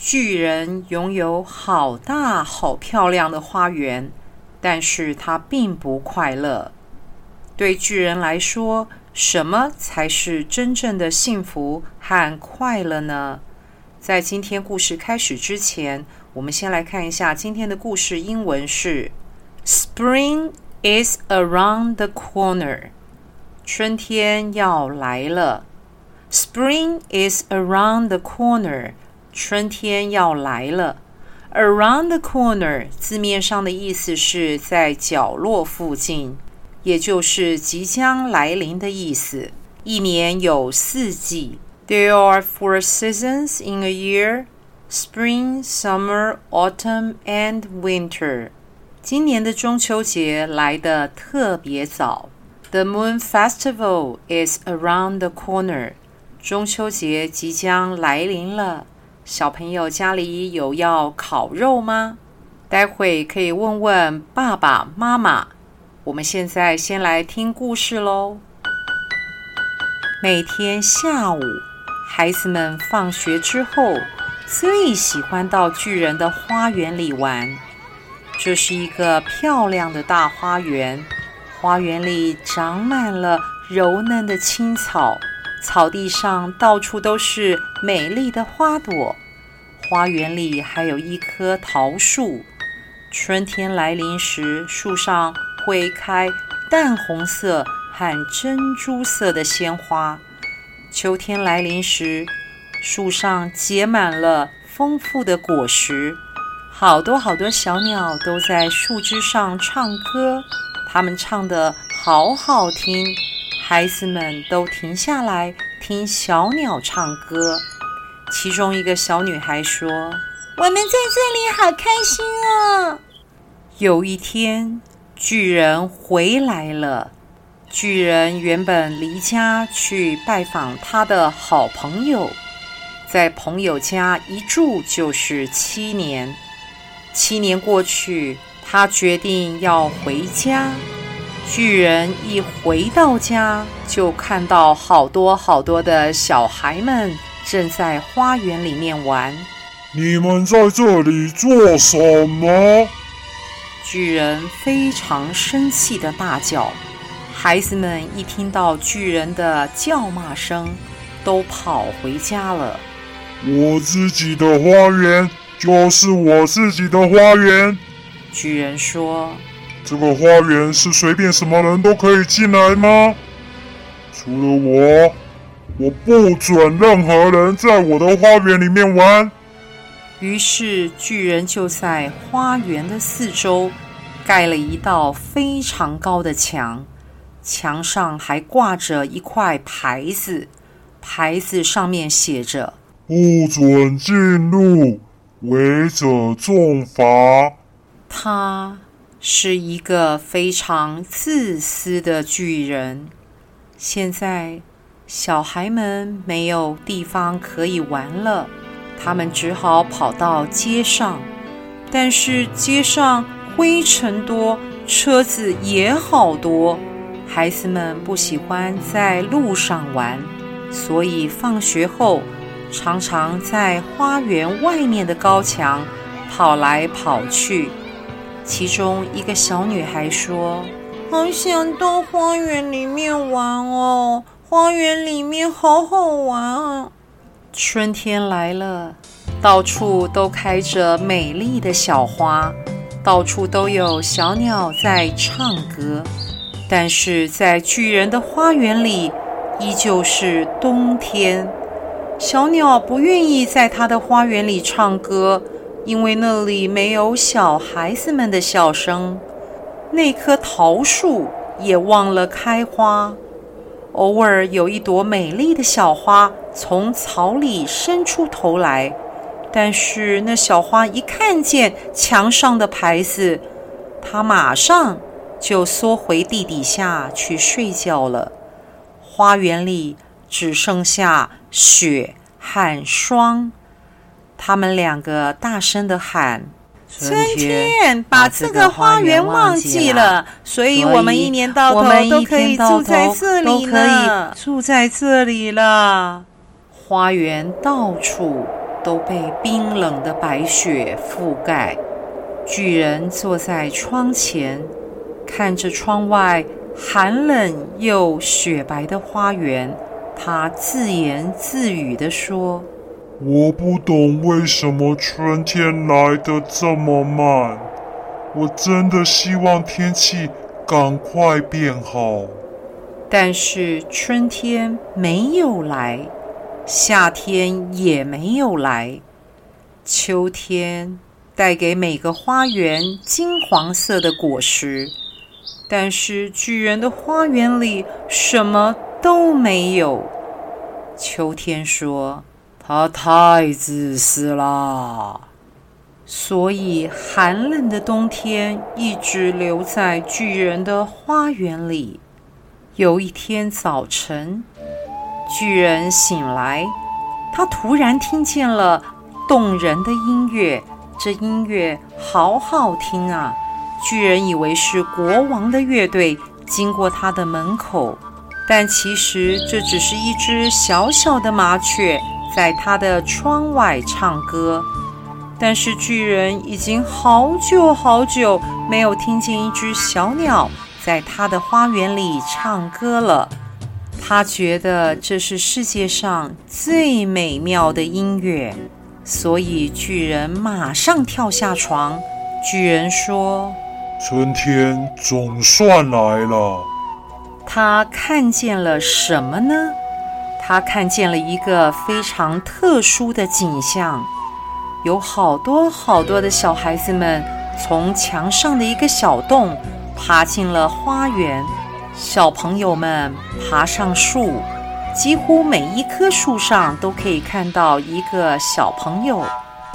巨人拥有好大好漂亮的花园，但是他并不快乐。对巨人来说，什么才是真正的幸福和快乐呢？在今天故事开始之前，我们先来看一下今天的故事。英文是：Spring is around the corner。春天要来了。Spring is around the corner。春天要来了。Around the corner 字面上的意思是在角落附近，也就是即将来临的意思。一年有四季。There are four seasons in a year: spring, summer, autumn, and winter. 今年的中秋节来得特别早。The Moon Festival is around the corner. 中秋节即将来临了。小朋友家里有要烤肉吗？待会可以问问爸爸妈妈。我们现在先来听故事喽。每天下午。孩子们放学之后最喜欢到巨人的花园里玩。这是一个漂亮的大花园，花园里长满了柔嫩的青草，草地上到处都是美丽的花朵。花园里还有一棵桃树，春天来临时，树上会开淡红色和珍珠色的鲜花。秋天来临时，树上结满了丰富的果实，好多好多小鸟都在树枝上唱歌，它们唱得好好听，孩子们都停下来听小鸟唱歌。其中一个小女孩说：“我们在这里好开心哦。”有一天，巨人回来了。巨人原本离家去拜访他的好朋友，在朋友家一住就是七年。七年过去，他决定要回家。巨人一回到家，就看到好多好多的小孩们正在花园里面玩。你们在这里做什么？巨人非常生气的大叫。孩子们一听到巨人的叫骂声，都跑回家了。我自己的花园就是我自己的花园。巨人说：“这个花园是随便什么人都可以进来吗？除了我，我不准任何人在我的花园里面玩。”于是巨人就在花园的四周盖了一道非常高的墙。墙上还挂着一块牌子，牌子上面写着“不准进入，违者重罚”。他是一个非常自私的巨人。现在，小孩们没有地方可以玩了，他们只好跑到街上。但是街上灰尘多，车子也好多。孩子们不喜欢在路上玩，所以放学后常常在花园外面的高墙跑来跑去。其中一个小女孩说：“好想到花园里面玩哦，花园里面好好玩啊！”春天来了，到处都开着美丽的小花，到处都有小鸟在唱歌。但是在巨人的花园里，依旧是冬天。小鸟不愿意在他的花园里唱歌，因为那里没有小孩子们的笑声。那棵桃树也忘了开花。偶尔有一朵美丽的小花从草里伸出头来，但是那小花一看见墙上的牌子，它马上就缩回地底下去睡觉了。花园里只剩下雪和霜，他们两个大声的喊：“春天把这个花园忘记了，所以我们一年到头都可以住在这里呢，住在这里了。”花园到处都被冰冷的白雪覆盖。巨人坐在窗前，看着窗外寒冷又雪白的花园，他自言自语地说：“我不懂为什么春天来得这么慢。我真的希望天气赶快变好。”但是春天没有来。夏天也没有来，秋天带给每个花园金黄色的果实，但是巨人的花园里什么都没有。秋天说：“他太自私了。”所以寒冷的冬天一直留在巨人的花园里。有一天早晨，巨人醒来，他突然听见了动人的音乐，这音乐好好听啊！巨人以为是国王的乐队经过他的门口，但其实这只是一只小小的麻雀在他的窗外唱歌。但是巨人已经好久好久没有听见一只小鸟在他的花园里唱歌了。他觉得这是世界上最美妙的音乐，所以巨人马上跳下床。巨人说：“春天总算来了。”他看见了什么呢？他看见了一个非常特殊的景象，有好多好多的小孩子们从墙上的一个小洞爬进了花园。小朋友们爬上树，几乎每一棵树上都可以看到一个小朋友。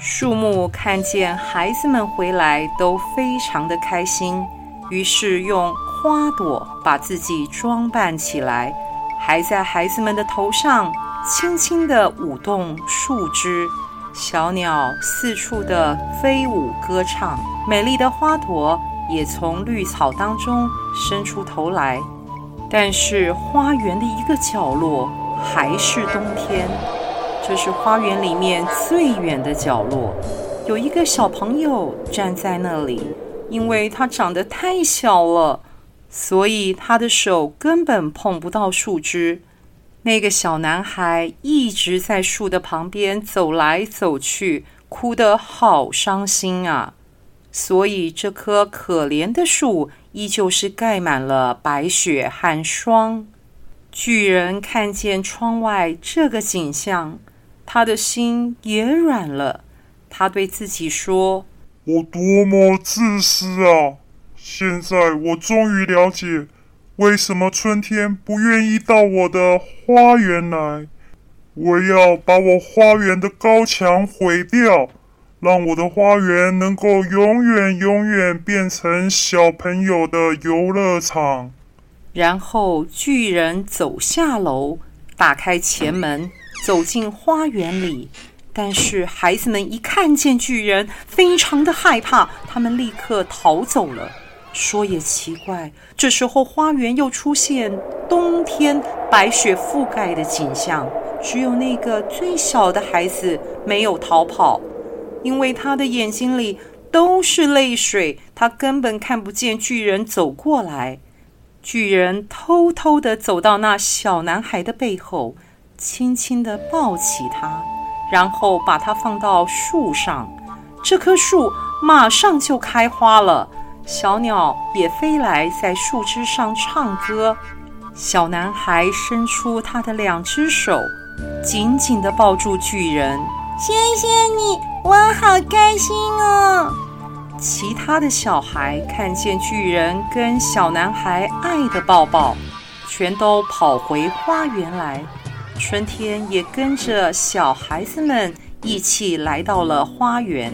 树木看见孩子们回来，都非常的开心，于是用花朵把自己装扮起来，还在孩子们的头上轻轻地舞动树枝。小鸟四处的飞舞歌唱，美丽的花朵也从绿草当中伸出头来，但是花园的一个角落还是冬天。这是花园里面最远的角落，有一个小朋友站在那里，因为他长得太小了，所以他的手根本碰不到树枝。那个小男孩一直在树的旁边走来走去，哭得好伤心啊。所以，这棵可怜的树依旧是盖满了白雪和霜。巨人看见窗外这个景象，他的心也软了。他对自己说：“我多么自私啊！现在我终于了解，为什么春天不愿意到我的花园来。我要把我花园的高墙毁掉。”让我的花园能够永远永远变成小朋友的游乐场。然后巨人走下楼，打开前门，走进花园里。但是孩子们一看见巨人，非常的害怕，他们立刻逃走了。说也奇怪，这时候花园又出现冬天白雪覆盖的景象，只有那个最小的孩子没有逃跑。因为他的眼睛里都是泪水，他根本看不见巨人走过来。巨人偷偷地走到那小男孩的背后，轻轻地抱起他，然后把他放到树上。这棵树马上就开花了，小鸟也飞来，在树枝上唱歌。小男孩伸出他的两只手，紧紧地抱住巨人。谢谢你，我好开心哦！其他的小孩看见巨人跟小男孩爱的抱抱，全都跑回花园来。春天也跟着小孩子们一起来到了花园。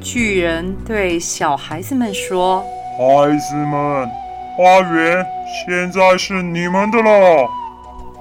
巨人对小孩子们说：“孩子们，花园现在是你们的了。”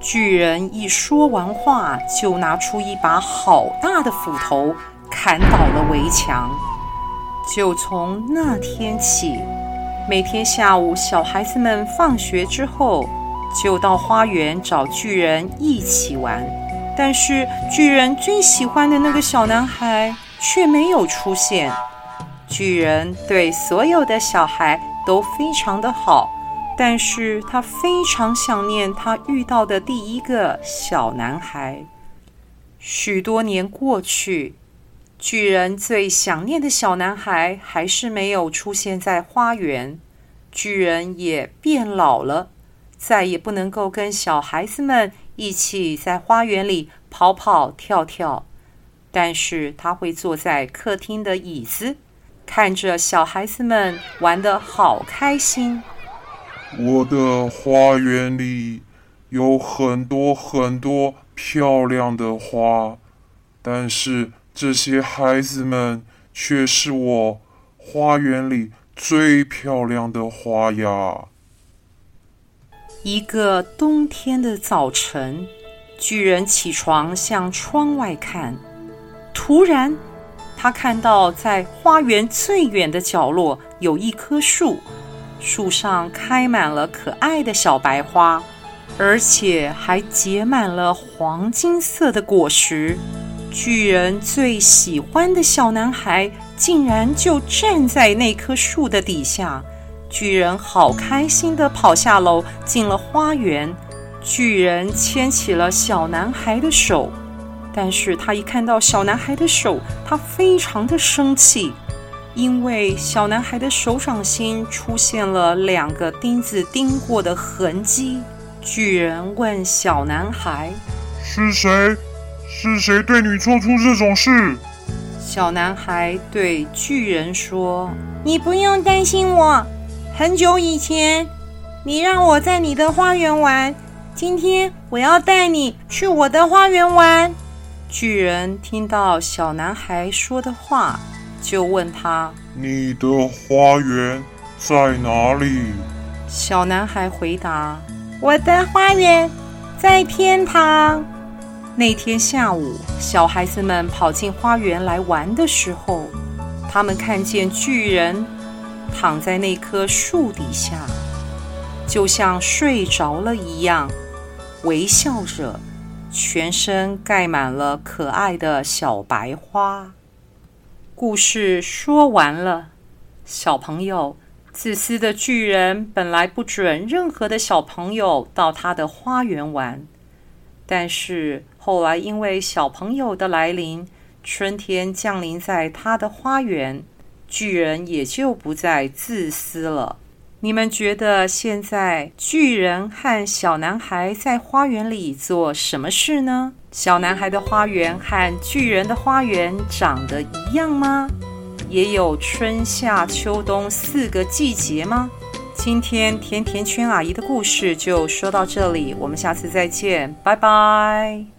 巨人一说完话，就拿出一把好大的斧头，砍倒了围墙。就从那天起，每天下午，小孩子们放学之后，就到花园找巨人一起玩。但是，巨人最喜欢的那个小男孩却没有出现。巨人对所有的小孩都非常的好。但是他非常想念他遇到的第一个小男孩。许多年过去，巨人最想念的小男孩还是没有出现在花园。巨人也变老了，再也不能够跟小孩子们一起在花园里跑跑跳跳。但是他会坐在客厅的椅子，看着小孩子们玩得好开心。我的花园里有很多很多漂亮的花，但是这些孩子们却是我花园里最漂亮的花呀！一个冬天的早晨，巨人起床向窗外看，突然他看到在花园最远的角落有一棵树。树上开满了可爱的小白花，而且还结满了黄金色的果实。巨人最喜欢的小男孩竟然就站在那棵树的底下。巨人好开心地跑下楼，进了花园。巨人牵起了小男孩的手，但是他一看到小男孩的手，他非常的生气。因为小男孩的手掌心出现了两个钉子钉过的痕迹，巨人问小男孩：“是谁？是谁对你做出这种事？”小男孩对巨人说：“你不用担心我。很久以前，你让我在你的花园玩，今天我要带你去我的花园玩。”巨人听到小男孩说的话。就问他：“你的花园在哪里？”小男孩回答：“我的花园在天堂。”那天下午，小孩子们跑进花园来玩的时候，他们看见巨人躺在那棵树底下，就像睡着了一样，微笑着，全身盖满了可爱的小白花。故事说完了，小朋友，自私的巨人本来不准任何的小朋友到他的花园玩，但是后来因为小朋友的来临，春天降临在他的花园，巨人也就不再自私了。你们觉得现在巨人和小男孩在花园里做什么事呢？小男孩的花园和巨人的花园长得一样吗？也有春夏秋冬四个季节吗？今天甜甜圈阿姨的故事就说到这里，我们下次再见，拜拜。